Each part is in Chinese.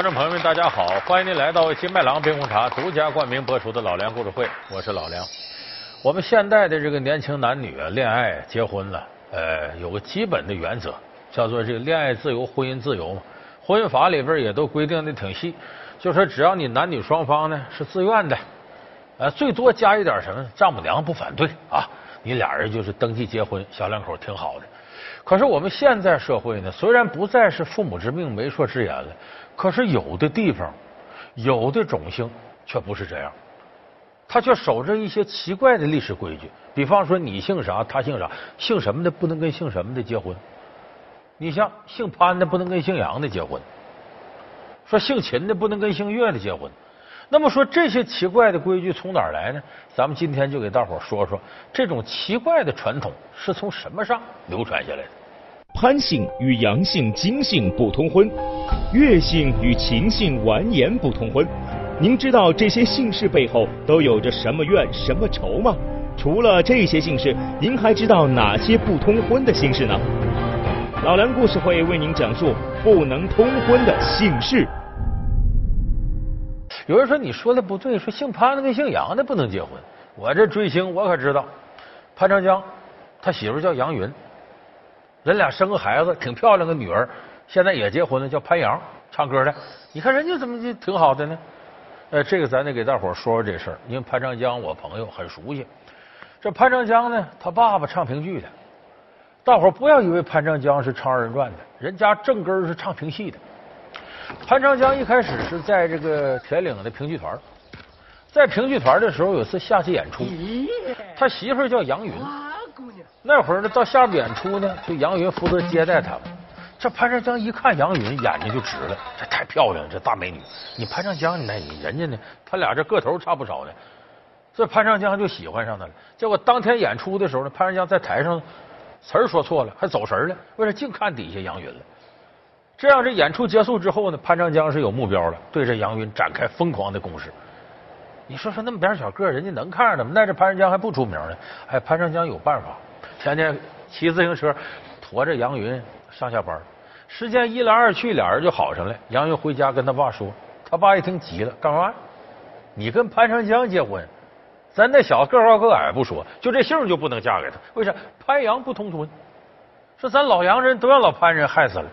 观众朋友们，大家好！欢迎您来到金麦郎冰红茶独家冠名播出的《老梁故事会》，我是老梁。我们现代的这个年轻男女啊，恋爱结婚了，呃，有个基本的原则，叫做这个恋爱自由、婚姻自由嘛。婚姻法里边也都规定的挺细，就说只要你男女双方呢是自愿的，呃，最多加一点什么，丈母娘不反对啊，你俩人就是登记结婚，小两口挺好的。可是我们现在社会呢，虽然不再是父母之命、媒妁之言了。可是有的地方，有的种姓却不是这样，他却守着一些奇怪的历史规矩。比方说，你姓啥，他姓啥，姓什么的不能跟姓什么的结婚。你像姓潘的不能跟姓杨的结婚，说姓秦的不能跟姓岳的结婚。那么说这些奇怪的规矩从哪儿来呢？咱们今天就给大伙说说这种奇怪的传统是从什么上流传下来的。潘姓与杨姓、金姓不通婚，岳姓与秦姓完颜不通婚。您知道这些姓氏背后都有着什么怨、什么仇吗？除了这些姓氏，您还知道哪些不通婚的姓氏呢？老梁故事会为您讲述不能通婚的姓氏。有人说你说的不对，说姓潘的跟姓杨的不能结婚。我这追星我可知道，潘长江他媳妇叫杨云。人俩生个孩子，挺漂亮个女儿，现在也结婚了，叫潘阳，唱歌的。你看人家怎么就挺好的呢？呃，这个咱得给大伙说说这事儿，因为潘长江我朋友很熟悉。这潘长江呢，他爸爸唱评剧的，大伙不要以为潘长江是唱二人转的，人家正根是唱评戏的。潘长江一开始是在这个铁岭的评剧团，在评剧团的时候有次下去演出，他媳妇叫杨云。那会儿呢，到下边演出呢，就杨云负责接待他们。这潘长江一看杨云，眼睛就直了，这太漂亮了，这大美女。你潘长江，那你人家呢？他俩这个头差不少呢。这潘长江就喜欢上他了。结果当天演出的时候呢，潘长江在台上词儿说错了，还走神了。为了净看底下杨云了？这样这演出结束之后呢，潘长江是有目标了，对着杨云展开疯狂的攻势。你说说那么点小个，人家能看上他吗？那这潘长江还不出名呢。哎，潘长江有办法。天天骑自行车驮着杨云上下班，时间一来二去，俩人就好上了。杨云回家跟他爸说，他爸一听急了，干嘛？你跟潘长江结婚？咱那小子个高个矮不说，就这姓就不能嫁给他？为啥？潘杨不通婚。说咱老洋人都让老潘人害死了。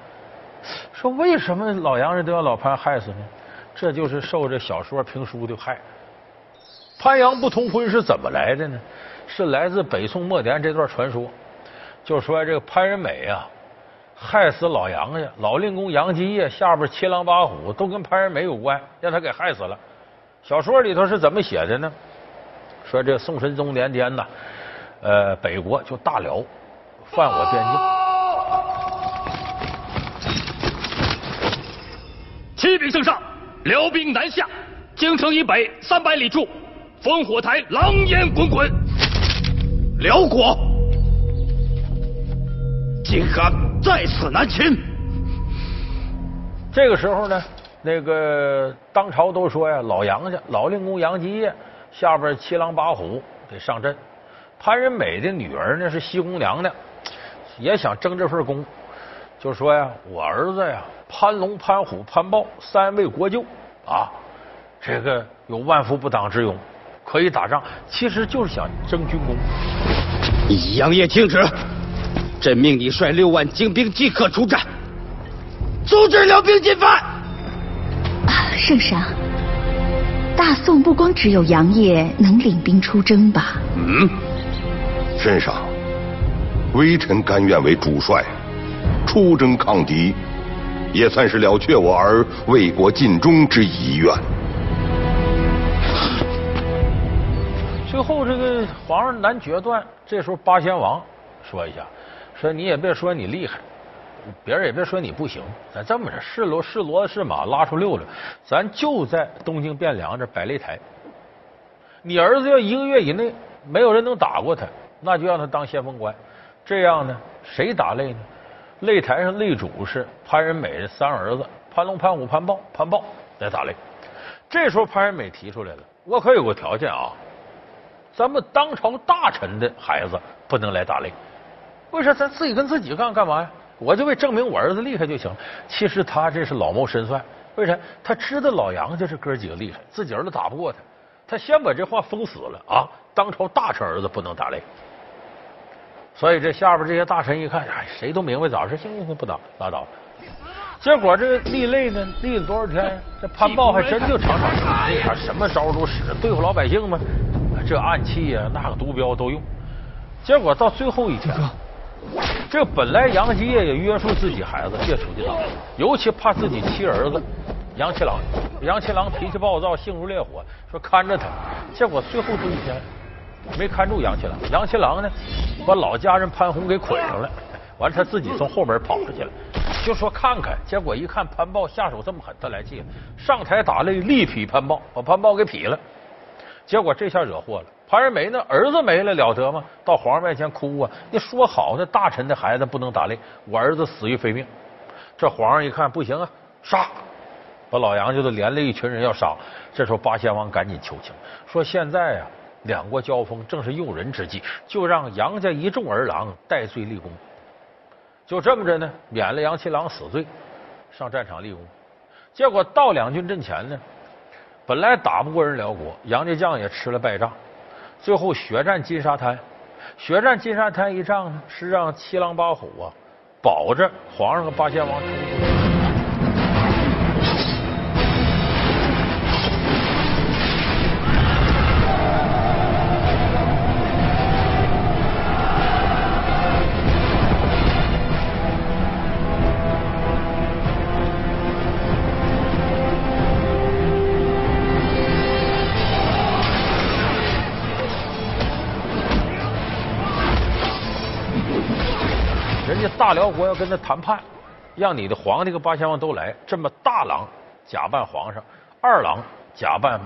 说为什么老洋人都让老潘害死呢？这就是受这小说评书的害。潘杨不通婚是怎么来的呢？是来自北宋末年这段传说，就说这个潘仁美啊，害死老杨家，老令公杨继业下边七狼八虎都跟潘仁美有关，让他给害死了。小说里头是怎么写的呢？说这宋神宗年间呐，呃，北国就大辽犯我边境，启禀圣上，辽兵南下，京城以北三百里处，烽火台狼烟滚滚。辽国竟敢在此南侵！这个时候呢，那个当朝都说呀，老杨家老令公杨继业下边七狼八虎得上阵。潘仁美的女儿呢是西宫娘娘，也想争这份功，就说呀，我儿子呀，潘龙、潘虎、潘豹三位国舅啊，这个有万夫不挡之勇。可以打仗，其实就是想争军功。杨业听旨，朕命你率六万精兵即刻出战，阻止辽兵进犯。啊，圣上，大宋不光只有杨业能领兵出征吧？嗯，圣上，微臣甘愿为主帅，出征抗敌，也算是了却我儿为国尽忠之遗愿。最后，这个皇上难决断。这时候，八贤王说一下，说你也别说你厉害，别人也别说你不行。咱这么着，是骡是骡子是马，拉出溜溜，咱就在东京汴梁这摆擂台。你儿子要一个月以内没有人能打过他，那就让他当先锋官。这样呢，谁打擂呢？擂台上擂主是潘仁美的三儿子潘龙、潘虎、潘豹、潘豹来打擂。这时候，潘仁美提出来了，我可有个条件啊。咱们当朝大臣的孩子不能来打擂，为啥？咱自己跟自己干干嘛呀？我就为证明我儿子厉害就行。其实他这是老谋深算，为啥？他知道老杨家这哥几个厉害，自己儿子打不过他，他先把这话封死了啊！当朝大臣儿子不能打擂。所以这下边这些大臣一看，哎，谁都明白咋回事，行行行，不打，拉倒。结果这立擂呢，立了多少天？这潘豹还真就场场胜，那什么招都使，对付老百姓吗，这暗器呀，那个毒镖都用。结果到最后一天，这本来杨继业也约束自己孩子别出去打，尤其怕自己妻儿子杨七郎。杨七郎脾气暴躁，性如烈火，说看着他。结果最后这一天。没看住杨七郎，杨七郎呢，把老家人潘红给捆上了，完了他自己从后门跑出去了，就说看看，结果一看潘豹下手这么狠，他来气了，上台打擂，力劈潘豹，把潘豹给劈了，结果这下惹祸了，潘仁美那儿子没了了得吗？到皇上面前哭啊，你说好的大臣的孩子不能打擂，我儿子死于非命，这皇上一看不行啊，杀，把老杨家都连累一群人要杀，这时候八贤王赶紧求情，说现在呀。两国交锋正是用人之际，就让杨家一众儿郎戴罪立功，就这么着呢，免了杨七郎死罪，上战场立功。结果到两军阵前呢，本来打不过人辽国，杨家将也吃了败仗，最后血战金沙滩。血战金沙滩一仗呢，是让七狼八虎啊保着皇上和八贤王冲出。大辽国要跟他谈判，让你的皇帝和八贤王都来。这么大郎假扮皇上，二郎假扮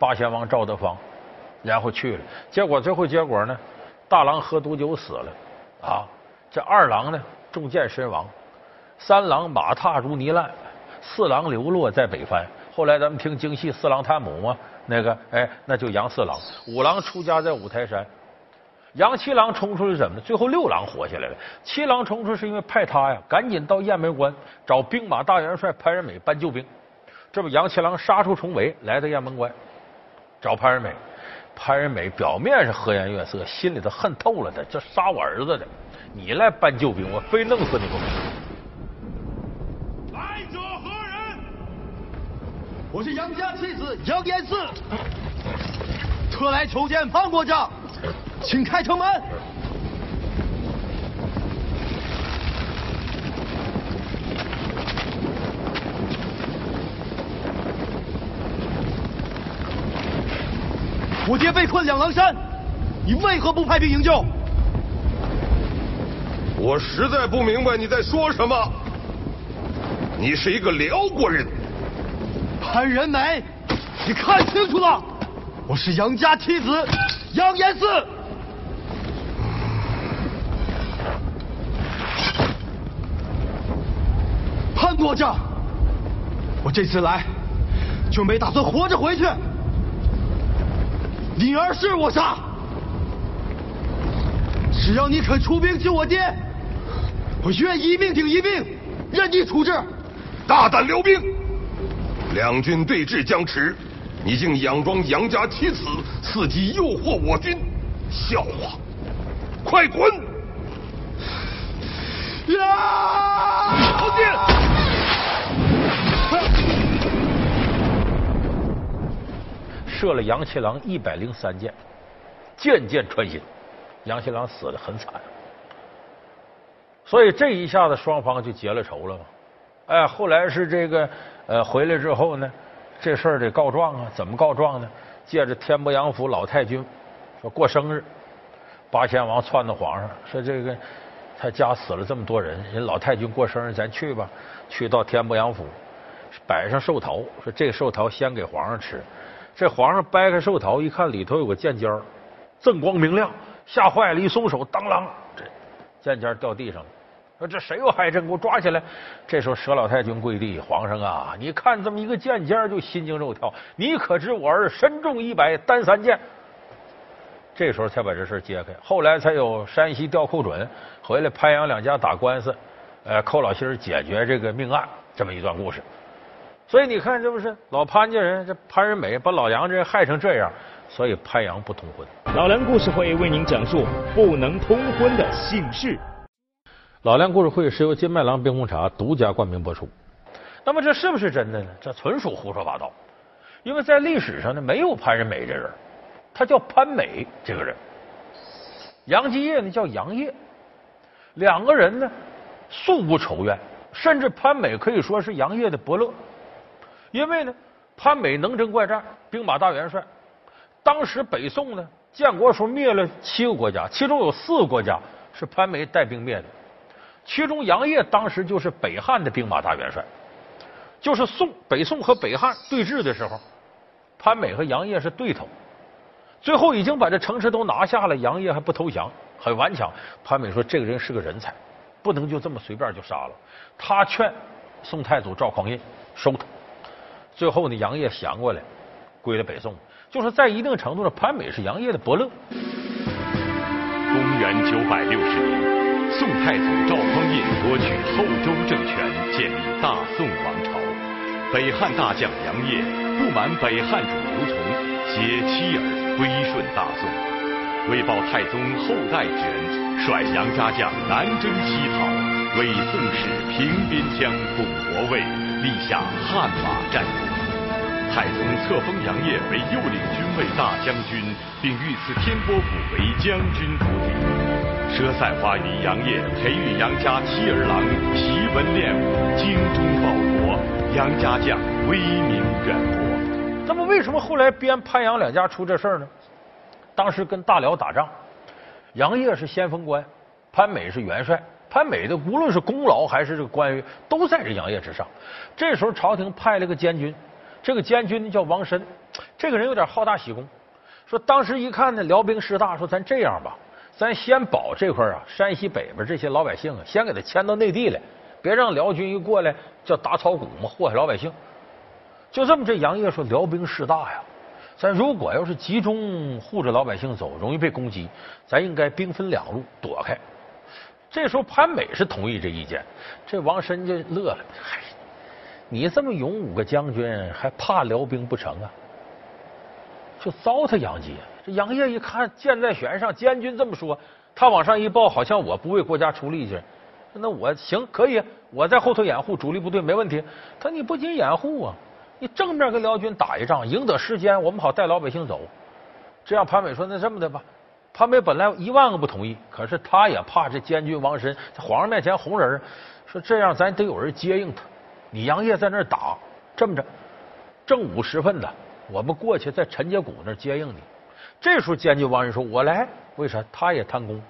八贤王赵德芳，然后去了。结果最后结果呢？大郎喝毒酒死了啊！这二郎呢中箭身亡，三郎马踏如泥烂，四郎流落在北藩。后来咱们听京戏《四郎探母》嘛，那个哎，那就杨四郎。五郎出家在五台山。杨七郎冲出去怎么的？最后六郎活下来了。七郎冲出是因为派他呀，赶紧到雁门关找兵马大元帅潘仁美搬救兵。这不，杨七郎杀出重围，来到雁门关找潘仁美。潘仁美表面是和颜悦色，心里头恨透了他，这杀我儿子的，你来搬救兵，我非弄死你不可。来者何人？我是杨家妻子杨延嗣，特来求见方国丈。请开城门！我爹被困两狼山，你为何不派兵营救？我实在不明白你在说什么。你是一个辽国人，潘仁美，你看清楚了，我是杨家妻子杨延嗣。潘国丈，我这次来就没打算活着回去。你儿是我杀，只要你肯出兵救我爹，我愿一命顶一命，任你处置。大胆辽兵，两军对峙僵持，你竟佯装杨家妻子，伺机诱惑我军，笑话！快滚！呀！后进。射了杨七郎一百零三箭，箭箭穿心，杨七郎死的很惨，所以这一下子双方就结了仇了嘛。哎，后来是这个呃回来之后呢，这事儿得告状啊，怎么告状呢？借着天波杨府老太君说过生日，八仙王窜到皇上说这个他家死了这么多人，人老太君过生日，咱去吧，去到天波杨府摆上寿桃，说这个寿桃先给皇上吃。这皇上掰开寿桃一看，里头有个剑尖儿，锃光明亮，吓坏了，一松手，当啷，这剑尖掉地上了。说这谁又害朕，给我抓起来！这时候佘老太君跪地，皇上啊，你看这么一个剑尖就心惊肉跳，你可知我儿身中一百单三剑？这时候才把这事揭开，后来才有山西调寇准回来，潘阳两家打官司，呃，寇老心解决这个命案，这么一段故事。所以你看，这不是老潘家人，这潘仁美把老杨这害成这样，所以潘杨不通婚。老梁故事会为您讲述不能通婚的姓氏。老梁故事会是由金麦郎冰红茶独家冠名播出。那么这是不是真的呢？这纯属胡说八道，因为在历史上呢，没有潘仁美这人，他叫潘美这个人。杨继业呢叫杨业，两个人呢素无仇怨，甚至潘美可以说是杨业的伯乐。因为呢，潘美能征怪战，兵马大元帅。当时北宋呢，建国时候灭了七个国家，其中有四个国家是潘美带兵灭的。其中杨业当时就是北汉的兵马大元帅，就是宋北宋和北汉对峙的时候，潘美和杨业是对头。最后已经把这城池都拿下了，杨业还不投降，很顽强。潘美说：“这个人是个人才，不能就这么随便就杀了。”他劝宋太祖赵匡胤收他。最后呢，杨业降过来，归了北宋。就是在一定程度上，潘美是杨业的伯乐。公元九百六十年，宋太祖赵匡胤夺取后周政权，建立大宋王朝。北汉大将杨业不满北汉主刘琮，携妻儿归顺大宋。为报太宗后代之恩，率杨家将南征西讨，为宋史平边疆补国位，立下汗马战功。太宗册封杨业为右领军卫大将军，并御赐天波府为将军府邸。佘赛花与杨业培育杨家七儿郎，习文练武，精忠报国，杨家将威名远播。那么，为什么后来编潘杨两家出这事儿呢？当时跟大辽打仗，杨业是先锋官，潘美是元帅。潘美的无论是功劳还是这个官员，都在这杨业之上。这时候朝廷派了个监军。这个监军叫王申，这个人有点好大喜功。说当时一看呢，辽兵势大，说咱这样吧，咱先保这块啊，山西北边这些老百姓啊，先给他迁到内地来，别让辽军一过来叫打草谷嘛，祸害老百姓。就这么，这杨业说辽兵势大呀，咱如果要是集中护着老百姓走，容易被攻击，咱应该兵分两路躲开。这时候潘美是同意这意见，这王申就乐了，嗨。你这么勇武个将军，还怕辽兵不成啊？就糟蹋杨杰。这杨业一看箭在弦上，监军这么说，他往上一报，好像我不为国家出力气。那我行可以，我在后头掩护主力部队没问题。他你不仅掩护啊，你正面跟辽军打一仗，赢得时间，我们好带老百姓走。这样潘美说：“那这么的吧。”潘美本来一万个不同意，可是他也怕这监军王申在皇上面前红人，说这样咱得有人接应他。你杨业在那打，这么着，正午时分的，我们过去在陈家谷那儿接应你。这时候监军王仁说：“我来，为啥？他也贪功。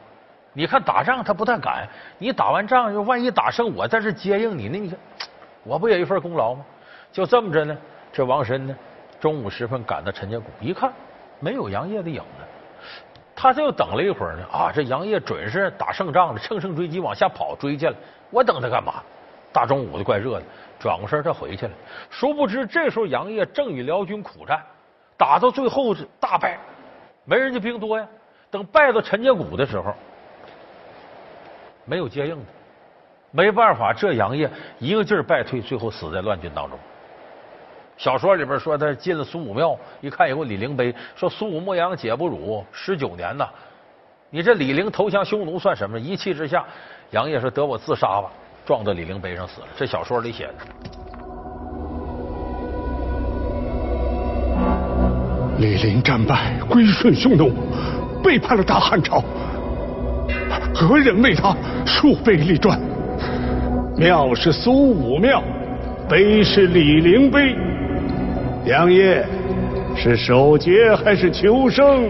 你看打仗他不太敢，你打完仗又万一打胜，我在这接应你，那你看我不也一份功劳吗？就这么着呢。这王申呢，中午时分赶到陈家谷，一看没有杨业的影子，他这又等了一会儿呢。啊，这杨业准是打胜仗了，乘胜追击往下跑追去了。我等他干嘛？大中午的怪热的。”转过身，他回去了。殊不知，这时候杨业正与辽军苦战，打到最后是大败，没人家兵多呀。等败到陈家谷的时候，没有接应的，没办法，这杨业一个劲儿败退，最后死在乱军当中。小说里边说他进了苏武庙，一看有个李陵碑，说苏武牧羊解不辱十九年呐。你这李陵投降匈奴算什么？一气之下，杨业说得我自杀吧。撞到李陵碑上死了，这小说里写的。李陵战败，归顺匈奴，背叛了大汉朝。何人为他树碑立传？庙是苏武庙，碑是李陵碑。杨业是守节还是求生？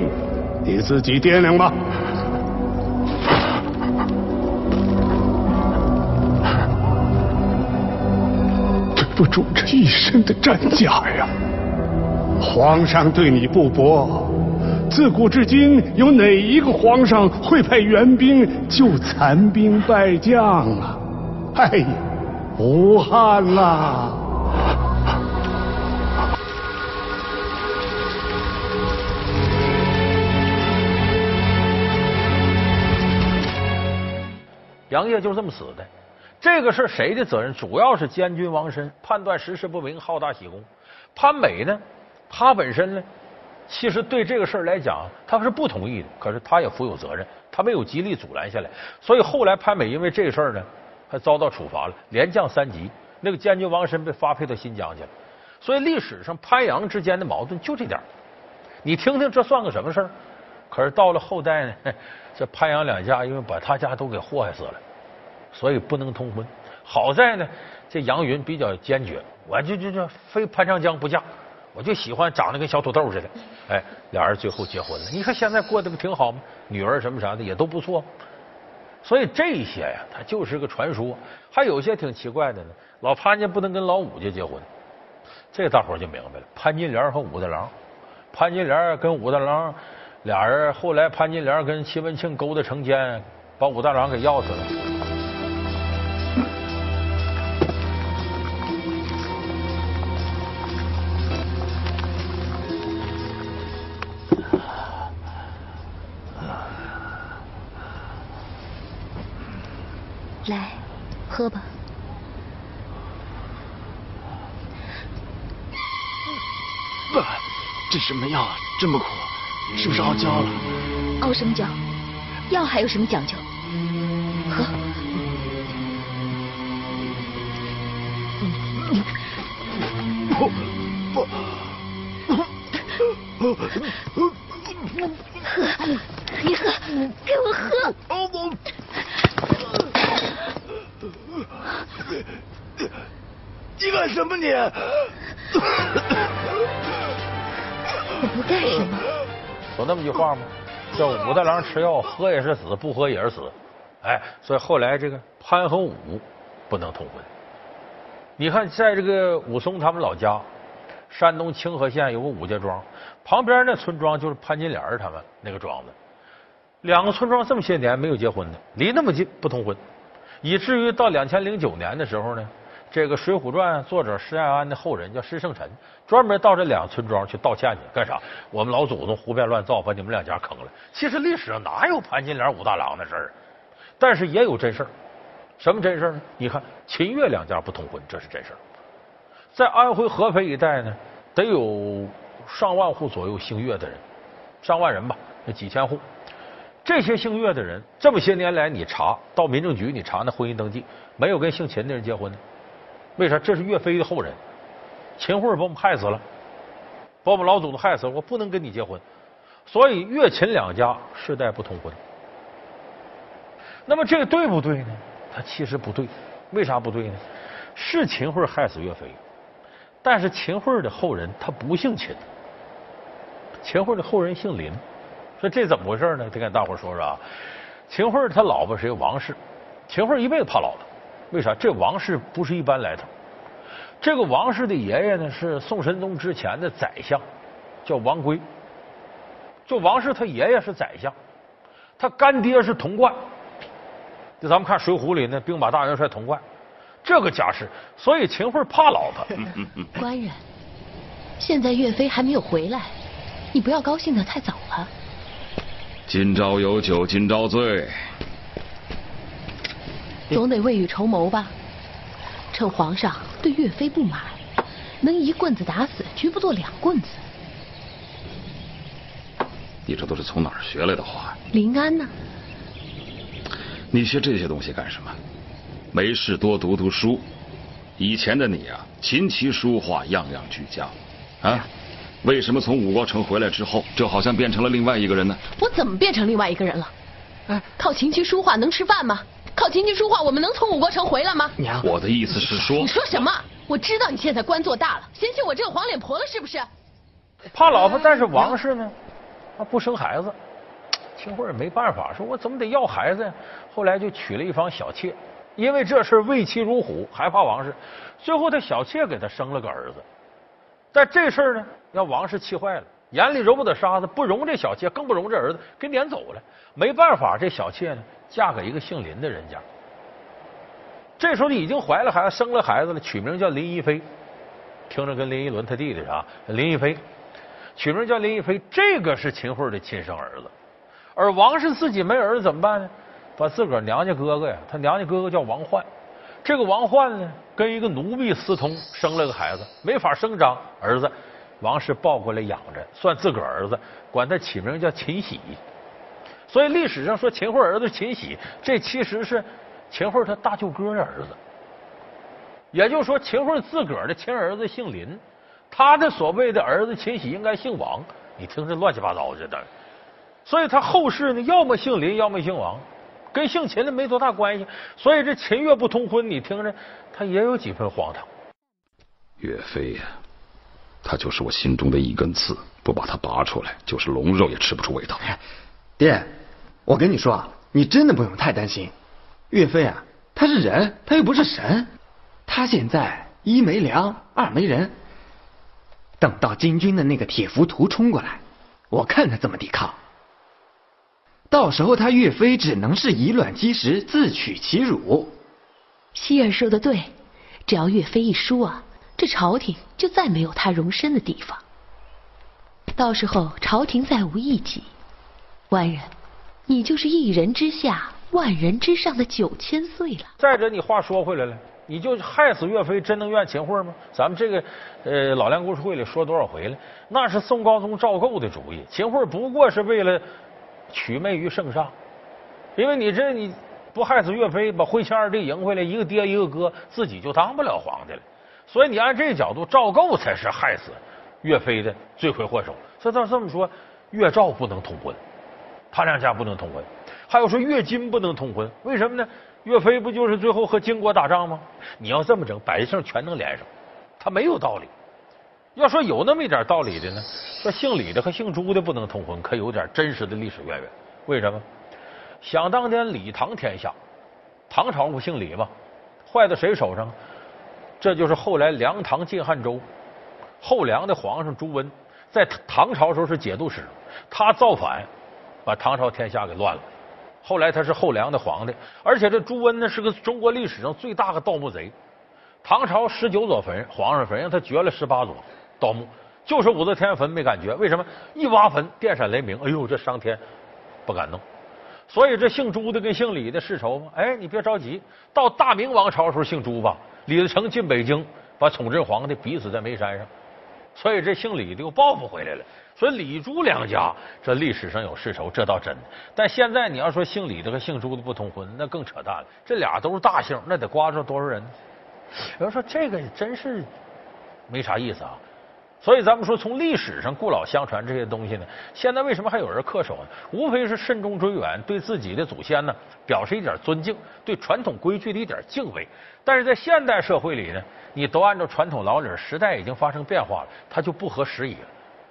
你自己掂量吧。不住这一身的战甲呀！皇上对你不薄，自古至今有哪一个皇上会派援兵救残兵败将啊？哎呀，无憾啦！杨业就这么死的。这个事谁的责任？主要是监军王申判断时事不明，好大喜功。潘美呢，他本身呢，其实对这个事儿来讲，他是不同意的，可是他也负有责任，他没有极力阻拦下来。所以后来潘美因为这事儿呢，还遭到处罚了，连降三级。那个监军王申被发配到新疆去了。所以历史上潘杨之间的矛盾就这点你听听这算个什么事儿？可是到了后代呢，这潘杨两家因为把他家都给祸害死了，所以不能通婚。好在呢，这杨云比较坚决，我就就就非潘长江不嫁，我就喜欢长得跟小土豆似的。哎，俩人最后结婚了。你看现在过得不挺好吗？女儿什么啥的也都不错。所以这些呀，它就是个传说。还有些挺奇怪的呢，老潘家不能跟老武家结婚。这大伙就明白了，潘金莲和武大郎，潘金莲跟武大郎俩人，后来潘金莲跟戚文庆勾搭成奸，把武大郎给要死了。这什么药啊？这么苦，是不是熬焦了？熬什么焦？药还有什么讲究？喝。不不。喝，有那么句话吗？叫武大郎吃药，喝也是死，不喝也是死。哎，所以后来这个潘和武不能通婚。你看，在这个武松他们老家，山东清河县有个武家庄，旁边那村庄就是潘金莲他们那个庄子。两个村庄这么些年没有结婚的，离那么近不通婚，以至于到两千零九年的时候呢。这个《水浒传》作者施耐庵的后人叫施圣臣，专门到这两个村庄去道歉去，干啥？我们老祖宗胡编乱造，把你们两家坑了。其实历史上哪有潘金莲武大郎的事儿？但是也有真事儿。什么真事儿呢？你看秦越两家不通婚，这是真事儿。在安徽合肥一带呢，得有上万户左右姓岳的人，上万人吧，那几千户。这些姓岳的人，这么些年来，你查到民政局，你查那婚姻登记，没有跟姓秦的人结婚的。为啥？这是岳飞的后人，秦桧把我们害死了，把我们老祖宗害死了，我不能跟你结婚，所以岳秦两家世代不通婚。那么这个对不对呢？他其实不对，为啥不对呢？是秦桧害死岳飞，但是秦桧的后人他不姓秦，秦桧的后人姓林，说这怎么回事呢？得跟大伙说说啊。秦桧他老婆是一个王氏，秦桧一辈子怕老婆。为啥？这王氏不是一般来头。这个王氏的爷爷呢，是宋神宗之前的宰相，叫王圭。就王氏他爷爷是宰相，他干爹是童贯。就咱们看《水浒》里那兵马大元帅童贯，这个家世，所以秦桧怕老婆。官人，现在岳飞还没有回来，你不要高兴的太早了。今朝有酒今朝醉。总得未雨绸缪吧，趁皇上对岳飞不满，能一棍子打死，绝不做两棍子。你这都是从哪儿学来的话？临安呢？你学这些东西干什么？没事多读读书。以前的你啊，琴棋书画样样俱佳啊，为什么从武国城回来之后，就好像变成了另外一个人呢？我怎么变成另外一个人了？哎，靠琴棋书画能吃饭吗？靠琴棋书画，我们能从五国城回来吗？娘，我的意思是说，你说什么？我知道你现在官做大了，嫌弃我这个黄脸婆了是不是？怕老婆，但是王氏呢，他不生孩子，秦桧也没办法，说我怎么得要孩子呀？后来就娶了一房小妾，因为这事畏妻如虎，害怕王氏，最后他小妾给他生了个儿子。但这事儿呢，让王氏气坏了，眼里揉不得沙子，不容这小妾，更不容这儿子，给撵走了。没办法，这小妾呢？嫁给一个姓林的人家，这时候已经怀了孩子，生了孩子了，取名叫林一飞，听着跟林一伦他弟弟啊？林一飞，取名叫林一飞，这个是秦桧的亲生儿子。而王氏自己没儿子怎么办呢？把自个儿娘家哥哥呀，他娘家哥哥叫王焕，这个王焕呢，跟一个奴婢私通，生了个孩子，没法生长儿子，王氏抱过来养着，算自个儿子，管他起名叫秦喜。所以历史上说秦桧儿子秦喜，这其实是秦桧他大舅哥的儿子。也就是说，秦桧自个儿的亲儿子姓林，他的所谓的儿子秦喜应该姓王。你听这乱七八糟的，这所以他后世呢，要么姓林，要么姓王，跟姓秦的没多大关系。所以这秦岳不通婚，你听着，他也有几分荒唐。岳飞呀，他就是我心中的一根刺，不把他拔出来，就是龙肉也吃不出味道。爹，我跟你说啊，你真的不用太担心。岳飞啊，他是人，他又不是神。他现在一没粮，二没人。等到金军的那个铁浮屠冲过来，我看他怎么抵抗。到时候他岳飞只能是以卵击石，自取其辱。希儿说的对，只要岳飞一输啊，这朝廷就再没有他容身的地方。到时候朝廷再无异己，官人，你就是一人之下，万人之上的九千岁了。再者，你话说回来了。你就害死岳飞，真能怨秦桧吗？咱们这个呃老梁故事会里说多少回了？那是宋高宗赵构的主意，秦桧不过是为了取媚于圣上。因为你这你不害死岳飞，把徽钦二帝迎回来，一个爹一个哥，自己就当不了皇帝了。所以你按这个角度，赵构才是害死岳飞的罪魁祸首。所以照这么说，岳赵不能通婚，他两家不能通婚。还有说岳金不能通婚，为什么呢？岳飞不就是最后和金国打仗吗？你要这么整，百姓全能连上，他没有道理。要说有那么一点道理的呢，说姓李的和姓朱的不能通婚，可有点真实的历史渊源。为什么？想当年李唐天下，唐朝不姓李吗？坏到谁手上？这就是后来梁唐晋汉周，后梁的皇上朱温，在唐朝时候是节度使，他造反，把唐朝天下给乱了。后来他是后梁的皇帝，而且这朱温呢是个中国历史上最大的盗墓贼。唐朝十九座坟，皇上坟让他掘了十八座盗墓，就是武则天坟没敢掘，为什么？一挖坟电闪雷鸣，哎呦，这伤天，不敢弄。所以这姓朱的跟姓李的世仇吗？哎，你别着急，到大明王朝时候姓朱吧，李自成进北京，把崇祯皇帝逼死在煤山上，所以这姓李的又报复回来了。所以李朱两家这历史上有世仇，这倒真。但现在你要说姓李的和姓朱的不通婚，那更扯淡了。这俩都是大姓，那得刮着多少人？有人说这个真是没啥意思啊。所以咱们说，从历史上故老相传这些东西呢，现在为什么还有人恪守呢？无非是慎终追远，对自己的祖先呢表示一点尊敬，对传统规矩的一点敬畏。但是在现代社会里呢，你都按照传统老理，时代已经发生变化了，它就不合时宜了。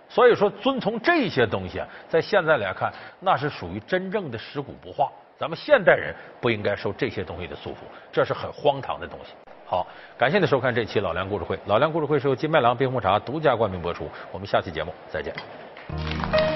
所以说，遵从这些东西，在现在来看，那是属于真正的尸骨不化。咱们现代人不应该受这些东西的束缚，这是很荒唐的东西。好，感谢您收看这期老梁故事会。老梁故事会是由金麦郎冰红茶独家冠名播出。我们下期节目再见。